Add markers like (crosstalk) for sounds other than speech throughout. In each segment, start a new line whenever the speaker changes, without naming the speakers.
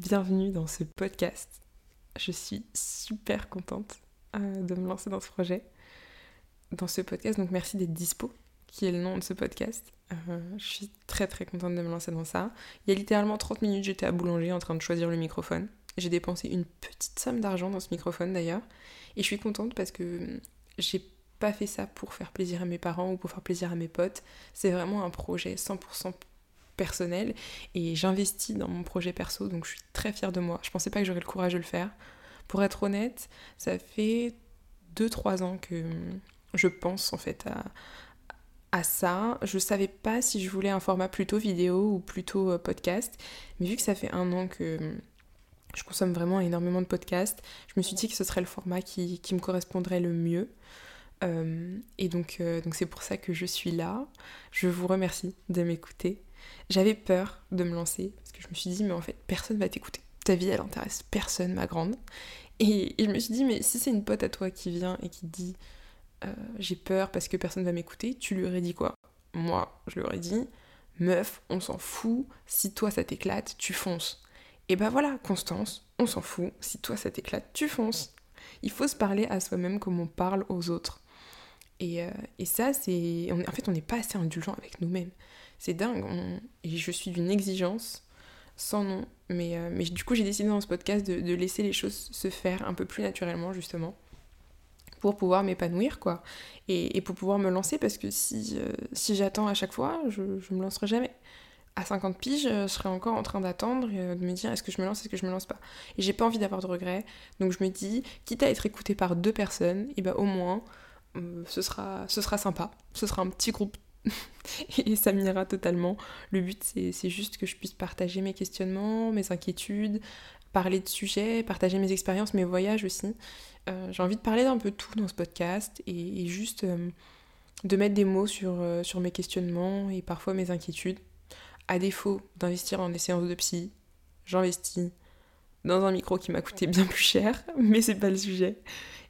Bienvenue dans ce podcast. Je suis super contente euh, de me lancer dans ce projet, dans ce podcast. Donc merci d'être dispo, qui est le nom de ce podcast. Euh, je suis très très contente de me lancer dans ça. Il y a littéralement 30 minutes, j'étais à Boulanger en train de choisir le microphone. J'ai dépensé une petite somme d'argent dans ce microphone d'ailleurs. Et je suis contente parce que j'ai pas fait ça pour faire plaisir à mes parents ou pour faire plaisir à mes potes. C'est vraiment un projet 100% personnel et j'investis dans mon projet perso donc je suis très fière de moi. Je pensais pas que j'aurais le courage de le faire. Pour être honnête, ça fait 2-3 ans que je pense en fait à, à ça. Je savais pas si je voulais un format plutôt vidéo ou plutôt euh, podcast, mais vu que ça fait un an que je consomme vraiment énormément de podcasts, je me suis dit que ce serait le format qui, me correspondrait le mieux. Euh, et donc euh, donc c'est pour ça que je suis là. Je vous remercie de m'écouter. J'avais peur de me lancer parce que je me suis dit mais en fait personne va t'écouter. Ta vie elle intéresse personne ma grande. Et, je me suis dit mais si c'est une pote à toi qui vient et qui dit euh, j'ai peur parce que personne va m'écouter, tu lui aurais dit quoi? Moi je lui aurais dit meuf on s'en fout, si toi ça t'éclate tu fonces. Et ben voilà Constance, on s'en fout, si toi ça t'éclate tu fonces. Il faut se parler à soi-même comme on parle aux autres. Et, euh, et ça, c'est. En fait, on n'est pas assez indulgent avec nous-mêmes. C'est dingue. Et je suis d'une exigence sans nom. Mais, euh, mais du coup, j'ai décidé dans ce podcast de, de, laisser les choses se faire un peu plus naturellement, justement. Pour pouvoir m'épanouir, quoi. Et, pour pouvoir me lancer, parce que si, euh, j'attends à chaque fois, je, je me lancerai jamais. À 50 piges, je serai encore en train d'attendre et de me dire est-ce que je me lance, est-ce que je me lance pas? Et j'ai pas envie d'avoir de regrets. Donc je me dis, quitte à être écouté par deux personnes, et ben au moins euh, ce, sera, ce sera sympa. Ce sera un petit groupe (laughs) et ça m'ira totalement. Le but, c'est juste que je puisse partager mes questionnements, mes inquiétudes, parler de sujets, partager mes expériences, mes voyages aussi. Euh, j'ai envie de parler d'un peu tout dans ce podcast et, juste euh, de mettre des mots sur, sur mes questionnements et parfois mes inquiétudes. À défaut d'investir dans des séances de psy, j'investis dans un micro qui m'a coûté bien plus cher, (laughs) mais c'est pas le sujet.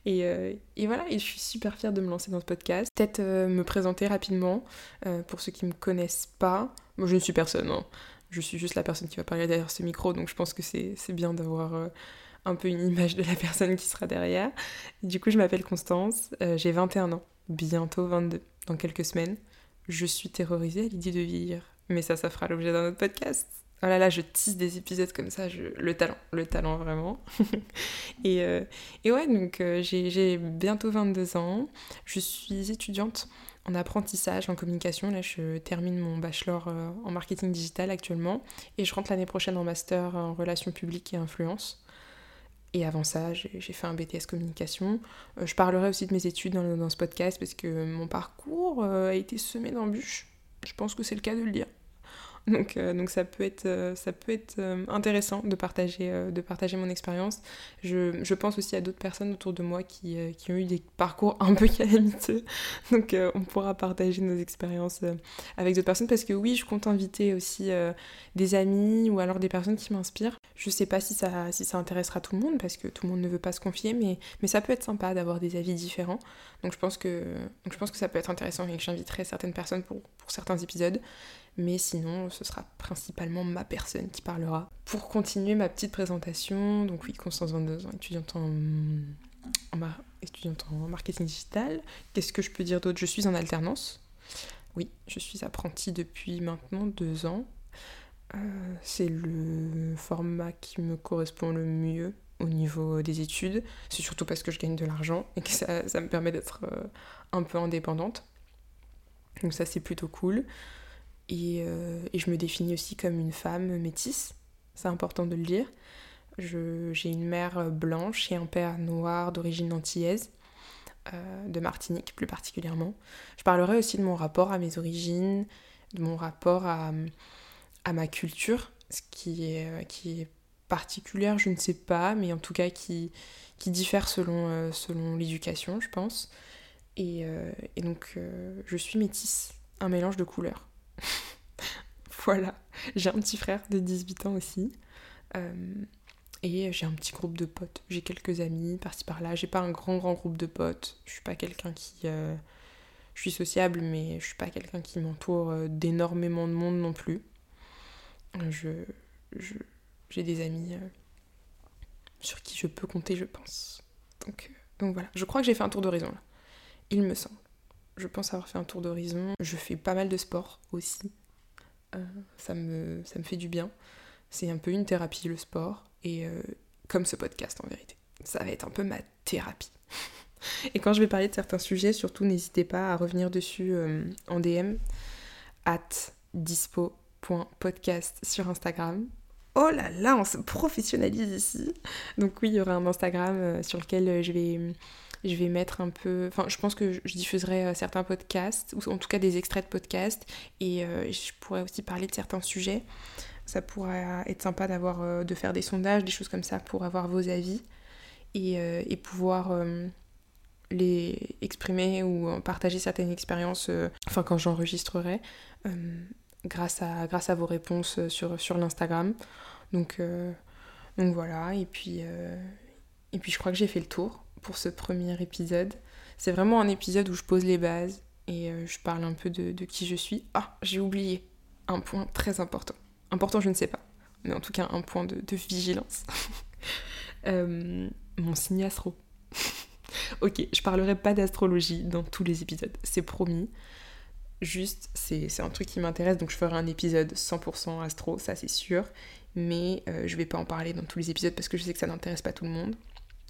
Euh, et, voilà, je suis super fière de me lancer dans ce podcast. Peut-être euh, me présenter rapidement euh, pour ceux qui ne me connaissent pas. Moi, je ne suis personne, hein. je suis juste la personne qui va parler derrière ce micro, donc je pense que c'est bien d'avoir un peu une image de la personne qui sera derrière. du coup, je m'appelle Constance, j'ai 21 ans, bientôt 22, dans quelques semaines. Je suis terrorisée à l'idée de vieillir, mais ça, ça fera l'objet d'un autre podcast. Oh là là, je tisse des épisodes comme ça, le talent, le talent vraiment. (laughs) et, euh, et, ouais, donc euh, j'ai bientôt 22 ans, je suis étudiante en apprentissage, en communication. Là, je termine mon bachelor euh, en marketing digital actuellement et je rentre l'année prochaine en master en relations publiques et influence. Et avant ça, j'ai fait un BTS communication. je parlerai aussi de mes études dans, dans ce podcast parce que mon parcours a été semé d'embûches. Je pense que c'est le cas de le dire. (laughs) Donc, euh, donc ça peut être, euh, ça peut être euh, intéressant de partager, de partager mon expérience. Je, je, pense aussi à d'autres personnes autour de moi qui, qui, ont eu des parcours un peu (laughs) calamiteux. Donc on pourra partager nos expériences avec d'autres personnes parce que oui, je compte inviter aussi des amis ou alors des personnes qui m'inspirent. Je sais pas si ça, si ça intéressera tout le monde parce que tout le monde ne veut pas se confier, mais, mais ça peut être sympa d'avoir des avis différents. Donc je pense que, donc je pense que ça peut être intéressant et que j'inviterai certaines personnes pour, pour certains épisodes mais sinon ce sera principalement ma personne qui parlera. Pour continuer ma petite présentation, donc oui, Constance 22 ans, étudiante en, étudiante en marketing digital. Qu'est-ce que je peux dire d'autre? Je suis en alternance. Oui, je suis apprentie depuis maintenant deux ans. Euh, c'est le format qui me correspond le mieux au niveau des études. C'est surtout parce que je gagne de l'argent et que ça, me permet d'être euh, un peu indépendante. Donc ça c'est plutôt cool. Euh, et, je me définis aussi comme une femme métisse, c'est important de le dire. J'ai une mère blanche et un père noir d'origine antillaise, euh, de Martinique plus particulièrement. Je parlerai aussi de mon rapport à mes origines, de mon rapport à, à ma culture, ce qui est, euh, qui est particulière, je ne sais pas, mais en tout cas qui, qui diffère selon, selon l'éducation, je pense. Et, et donc, je suis métisse, un mélange de couleurs. Voilà. J'ai un petit frère de 18 ans aussi. Euh, et j'ai un petit groupe de potes. J'ai quelques amis par-ci par-là. J'ai pas un grand grand groupe de potes. Je suis pas quelqu'un qui. Euh, je suis sociable, mais je suis pas quelqu'un qui m'entoure euh, d'énormément de monde non plus. Je, j'ai des amis sur qui je peux compter, je pense. Donc, donc voilà, je crois que j'ai fait un tour d'horizon là. Il me semble. Je pense avoir fait un tour d'horizon. Je fais pas mal de sport aussi. Ça, me, ça me fait du bien. C'est un peu une thérapie le sport. Et comme ce podcast en vérité. Ça va être un peu ma thérapie. (laughs) Et quand je vais parler de certains sujets, surtout n'hésitez pas à revenir dessus euh, en DM at dispo.podcast sur Instagram. Oh là là, on se professionnalise ici. Donc oui, il y aura un Instagram euh, sur lequel euh, je vais, je vais mettre un peu... Enfin, je pense que je diffuserai certains podcasts, ou en tout cas des extraits de podcasts, et je pourrais aussi parler de certains sujets. Ça pourrait être sympa d'avoir, de faire des sondages, des choses comme ça pour avoir vos avis et, et pouvoir les exprimer ou partager certaines expériences, euh, enfin quand j'enregistrerai, euh, grâce, à, grâce à vos réponses euh, sur, sur l'Instagram. Donc, donc voilà, et puis, et puis je crois que j'ai fait le tour pour ce premier épisode. C'est vraiment un épisode où je pose les bases et je parle un peu de, qui je suis. Ah, j'ai oublié un point très important. Important, je ne sais pas, mais en tout cas un point de, vigilance. (laughs) mon signe astro. (laughs) ok, je parlerai pas d'astrologie dans tous les épisodes, c'est promis. Juste, c'est un truc qui m'intéresse, donc je ferai un épisode 100% astro, ça c'est sûr. Mais euh, je vais pas en parler dans tous les épisodes parce que je sais que ça n'intéresse pas tout le monde.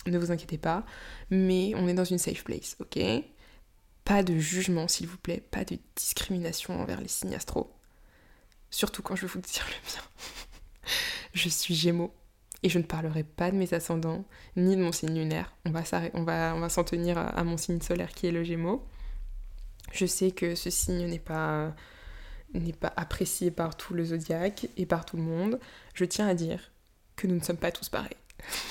Ne vous inquiétez pas. Mais on est dans une safe place, ok? Pas de jugement, s'il vous plaît. Pas de discrimination envers les signes astro. Surtout quand je vais vous (laughs) dire le mien. je suis Gémeaux et je ne parlerai pas de mes ascendants ni de mon signe lunaire. On va, s'en tenir à, mon signe solaire qui est le Gémeaux. Je sais que ce signe n'est pas, n'est pas apprécié par tout le zodiaque et par tout le monde. Je tiens à dire que nous ne sommes pas tous pareils.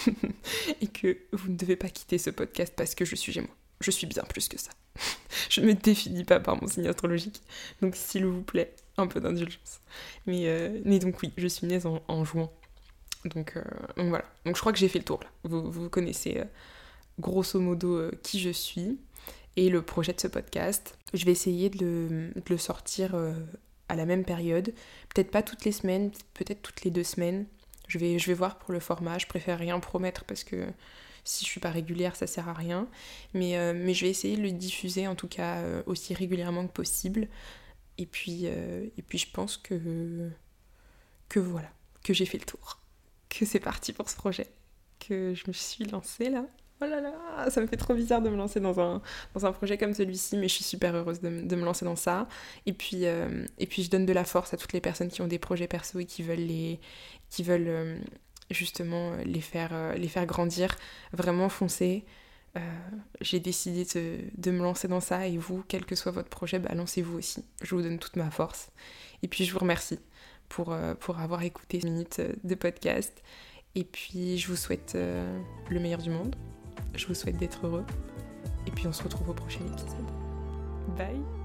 (laughs) et que vous ne devez pas quitter ce podcast parce que je suis Gémeaux. Je suis bien plus que ça. (laughs) je ne me définis pas par mon signe astrologique. Donc s'il vous plaît, un peu d'indulgence. Mais, euh, donc oui, je suis née en, en juin euh, donc, voilà. Donc je crois que j'ai fait le tour là. Vous, vous connaissez euh, grosso modo euh, qui je suis et le projet de ce podcast. Je vais essayer de le, sortir à la même période. Peut-être pas toutes les semaines, peut-être toutes les deux semaines. Je vais, voir pour le format. Je préfère rien promettre parce que si je suis pas régulière, ça sert à rien. Mais, mais je vais essayer de le diffuser en tout cas aussi régulièrement que possible. Et puis, et puis je pense que, que voilà, que j'ai fait le tour que c'est parti pour ce projet, que je me suis lancée là. Oh là là, ça me fait trop bizarre de me lancer dans un, dans un projet comme celui-ci, mais je suis super heureuse de, de me lancer dans ça. Et puis, euh, et puis je donne de la force à toutes les personnes qui ont des projets perso et qui veulent, les, qui veulent euh, justement les faire, euh, les faire grandir. Vraiment foncer. J'ai décidé de, de, me lancer dans ça et vous, quel que soit votre projet, bah, lancez-vous aussi. Je vous donne toute ma force. Et puis je vous remercie pour, euh, pour avoir écouté minutes euh, de podcast. Et puis je vous souhaite euh, le meilleur du monde. Je vous souhaite d'être heureux. Et puis on se retrouve au prochain épisode. Bye